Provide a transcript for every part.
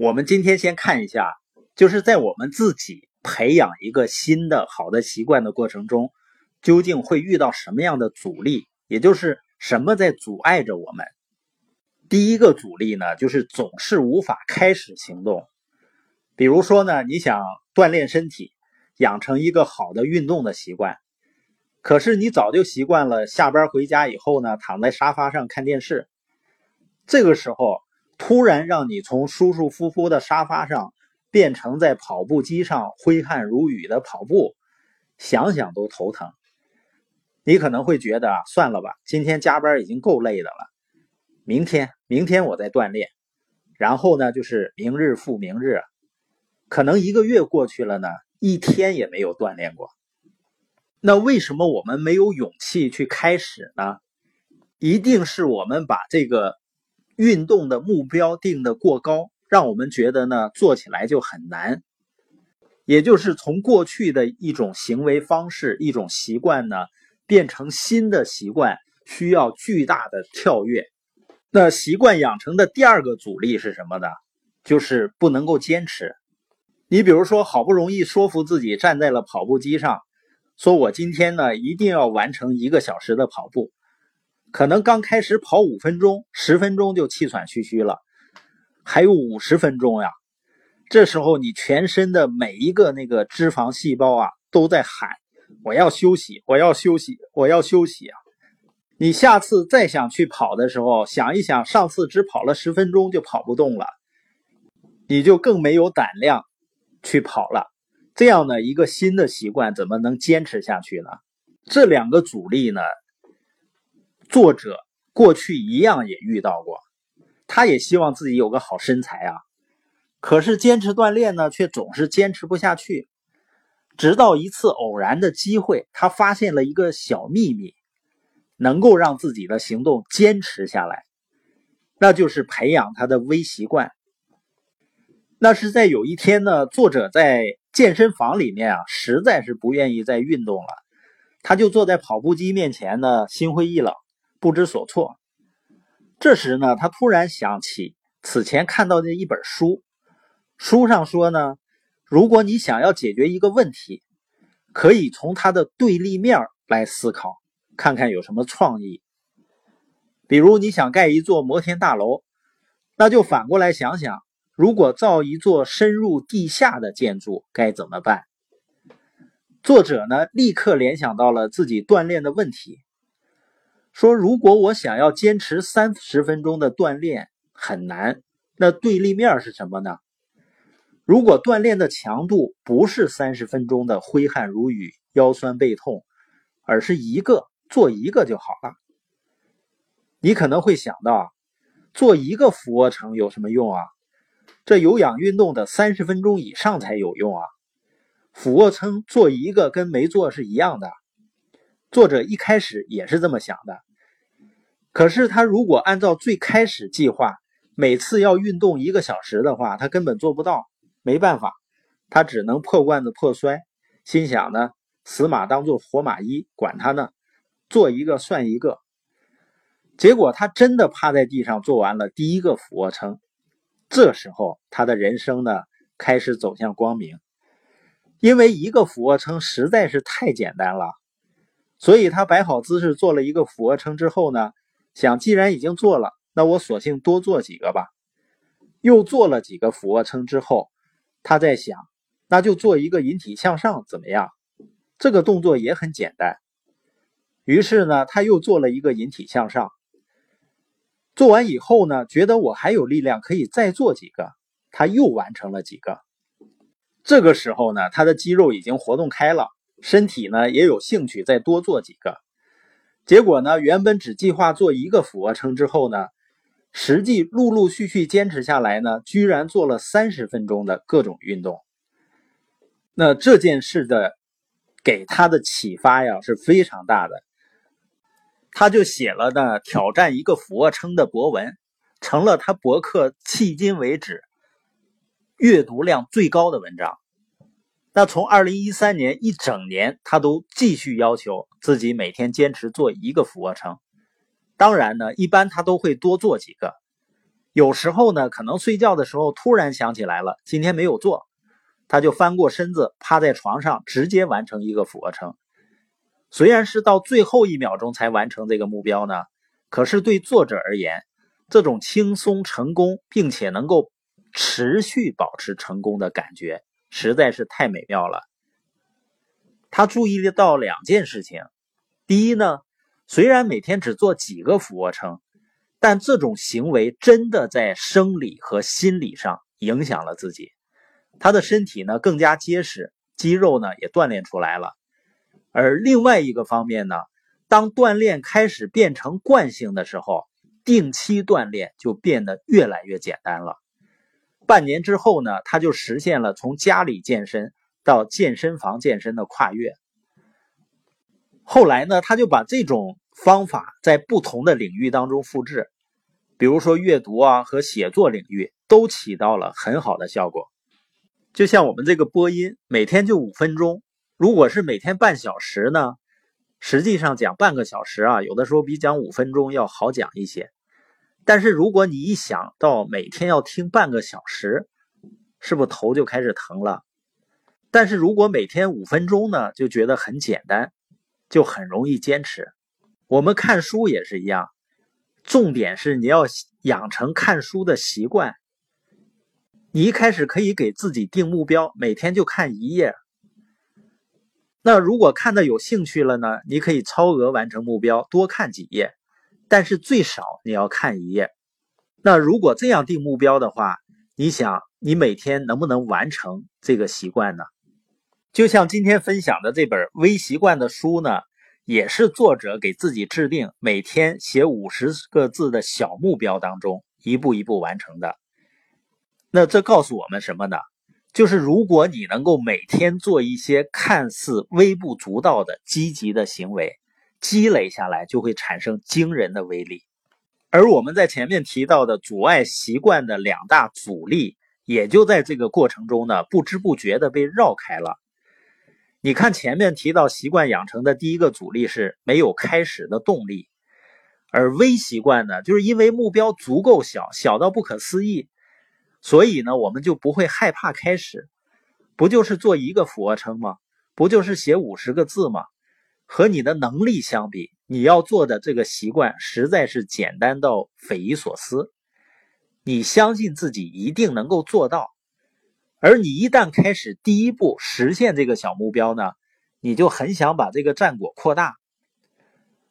我们今天先看一下，就是在我们自己培养一个新的好的习惯的过程中，究竟会遇到什么样的阻力？也就是什么在阻碍着我们？第一个阻力呢，就是总是无法开始行动。比如说呢，你想锻炼身体，养成一个好的运动的习惯，可是你早就习惯了下班回家以后呢，躺在沙发上看电视，这个时候。突然让你从舒舒服服的沙发上变成在跑步机上挥汗如雨的跑步，想想都头疼。你可能会觉得算了吧，今天加班已经够累的了，明天明天我再锻炼。然后呢，就是明日复明日，可能一个月过去了呢，一天也没有锻炼过。那为什么我们没有勇气去开始呢？一定是我们把这个。运动的目标定的过高，让我们觉得呢做起来就很难。也就是从过去的一种行为方式、一种习惯呢，变成新的习惯，需要巨大的跳跃。那习惯养成的第二个阻力是什么呢？就是不能够坚持。你比如说，好不容易说服自己站在了跑步机上，说我今天呢一定要完成一个小时的跑步。可能刚开始跑五分钟、十分钟就气喘吁吁了，还有五十分钟呀。这时候你全身的每一个那个脂肪细胞啊都在喊：“我要休息，我要休息，我要休息啊！”你下次再想去跑的时候，想一想上次只跑了十分钟就跑不动了，你就更没有胆量去跑了。这样的一个新的习惯怎么能坚持下去呢？这两个阻力呢？作者过去一样也遇到过，他也希望自己有个好身材啊，可是坚持锻炼呢，却总是坚持不下去。直到一次偶然的机会，他发现了一个小秘密，能够让自己的行动坚持下来，那就是培养他的微习惯。那是在有一天呢，作者在健身房里面啊，实在是不愿意再运动了，他就坐在跑步机面前呢，心灰意冷。不知所措。这时呢，他突然想起此前看到的一本书，书上说呢，如果你想要解决一个问题，可以从它的对立面来思考，看看有什么创意。比如你想盖一座摩天大楼，那就反过来想想，如果造一座深入地下的建筑该怎么办？作者呢，立刻联想到了自己锻炼的问题。说，如果我想要坚持三十分钟的锻炼很难，那对立面是什么呢？如果锻炼的强度不是三十分钟的挥汗如雨、腰酸背痛，而是一个做一个就好了。你可能会想到，做一个俯卧撑有什么用啊？这有氧运动的三十分钟以上才有用啊！俯卧撑做一个跟没做是一样的。作者一开始也是这么想的，可是他如果按照最开始计划，每次要运动一个小时的话，他根本做不到。没办法，他只能破罐子破摔，心想呢，死马当做活马医，管他呢，做一个算一个。结果他真的趴在地上做完了第一个俯卧撑，这时候他的人生呢开始走向光明，因为一个俯卧撑实在是太简单了。所以他摆好姿势做了一个俯卧撑之后呢，想既然已经做了，那我索性多做几个吧。又做了几个俯卧撑之后，他在想，那就做一个引体向上怎么样？这个动作也很简单。于是呢，他又做了一个引体向上。做完以后呢，觉得我还有力量可以再做几个，他又完成了几个。这个时候呢，他的肌肉已经活动开了。身体呢也有兴趣再多做几个，结果呢原本只计划做一个俯卧撑之后呢，实际陆陆续续坚持下来呢，居然做了三十分钟的各种运动。那这件事的给他的启发呀是非常大的，他就写了呢挑战一个俯卧撑的博文，成了他博客迄今为止阅读量最高的文章。那从二零一三年一整年，他都继续要求自己每天坚持做一个俯卧撑。当然呢，一般他都会多做几个。有时候呢，可能睡觉的时候突然想起来了，今天没有做，他就翻过身子，趴在床上，直接完成一个俯卧撑。虽然是到最后一秒钟才完成这个目标呢，可是对作者而言，这种轻松成功，并且能够持续保持成功的感觉，实在是太美妙了。他注意得到两件事情：第一呢，虽然每天只做几个俯卧撑，但这种行为真的在生理和心理上影响了自己，他的身体呢更加结实，肌肉呢也锻炼出来了。而另外一个方面呢，当锻炼开始变成惯性的时候，定期锻炼就变得越来越简单了。半年之后呢，他就实现了从家里健身到健身房健身的跨越。后来呢，他就把这种方法在不同的领域当中复制，比如说阅读啊和写作领域都起到了很好的效果。就像我们这个播音，每天就五分钟。如果是每天半小时呢？实际上讲半个小时啊，有的时候比讲五分钟要好讲一些。但是如果你一想到每天要听半个小时，是不是头就开始疼了？但是如果每天五分钟呢，就觉得很简单，就很容易坚持。我们看书也是一样，重点是你要养成看书的习惯。你一开始可以给自己定目标，每天就看一页。那如果看的有兴趣了呢？你可以超额完成目标，多看几页，但是最少你要看一页。那如果这样定目标的话，你想你每天能不能完成这个习惯呢？就像今天分享的这本《微习惯》的书呢，也是作者给自己制定每天写五十个字的小目标当中一步一步完成的。那这告诉我们什么呢？就是如果你能够每天做一些看似微不足道的积极的行为，积累下来就会产生惊人的威力。而我们在前面提到的阻碍习惯的两大阻力，也就在这个过程中呢，不知不觉的被绕开了。你看前面提到习惯养成的第一个阻力是没有开始的动力，而微习惯呢，就是因为目标足够小，小到不可思议。所以呢，我们就不会害怕开始，不就是做一个俯卧撑吗？不就是写五十个字吗？和你的能力相比，你要做的这个习惯实在是简单到匪夷所思。你相信自己一定能够做到，而你一旦开始第一步实现这个小目标呢，你就很想把这个战果扩大。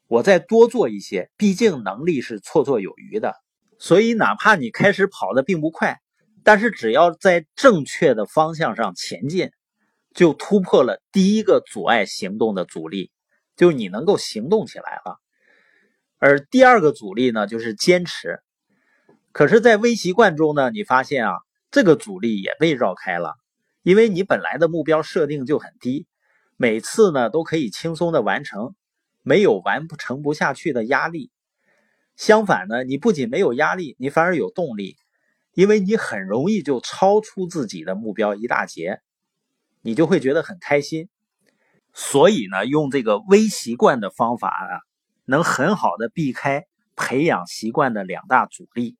我再多做一些，毕竟能力是绰绰有余的。所以，哪怕你开始跑的并不快。但是只要在正确的方向上前进，就突破了第一个阻碍行动的阻力，就你能够行动起来了。而第二个阻力呢，就是坚持。可是，在微习惯中呢，你发现啊，这个阻力也被绕开了，因为你本来的目标设定就很低，每次呢都可以轻松的完成，没有完不成不下去的压力。相反呢，你不仅没有压力，你反而有动力。因为你很容易就超出自己的目标一大截，你就会觉得很开心。所以呢，用这个微习惯的方法啊，能很好的避开培养习惯的两大阻力。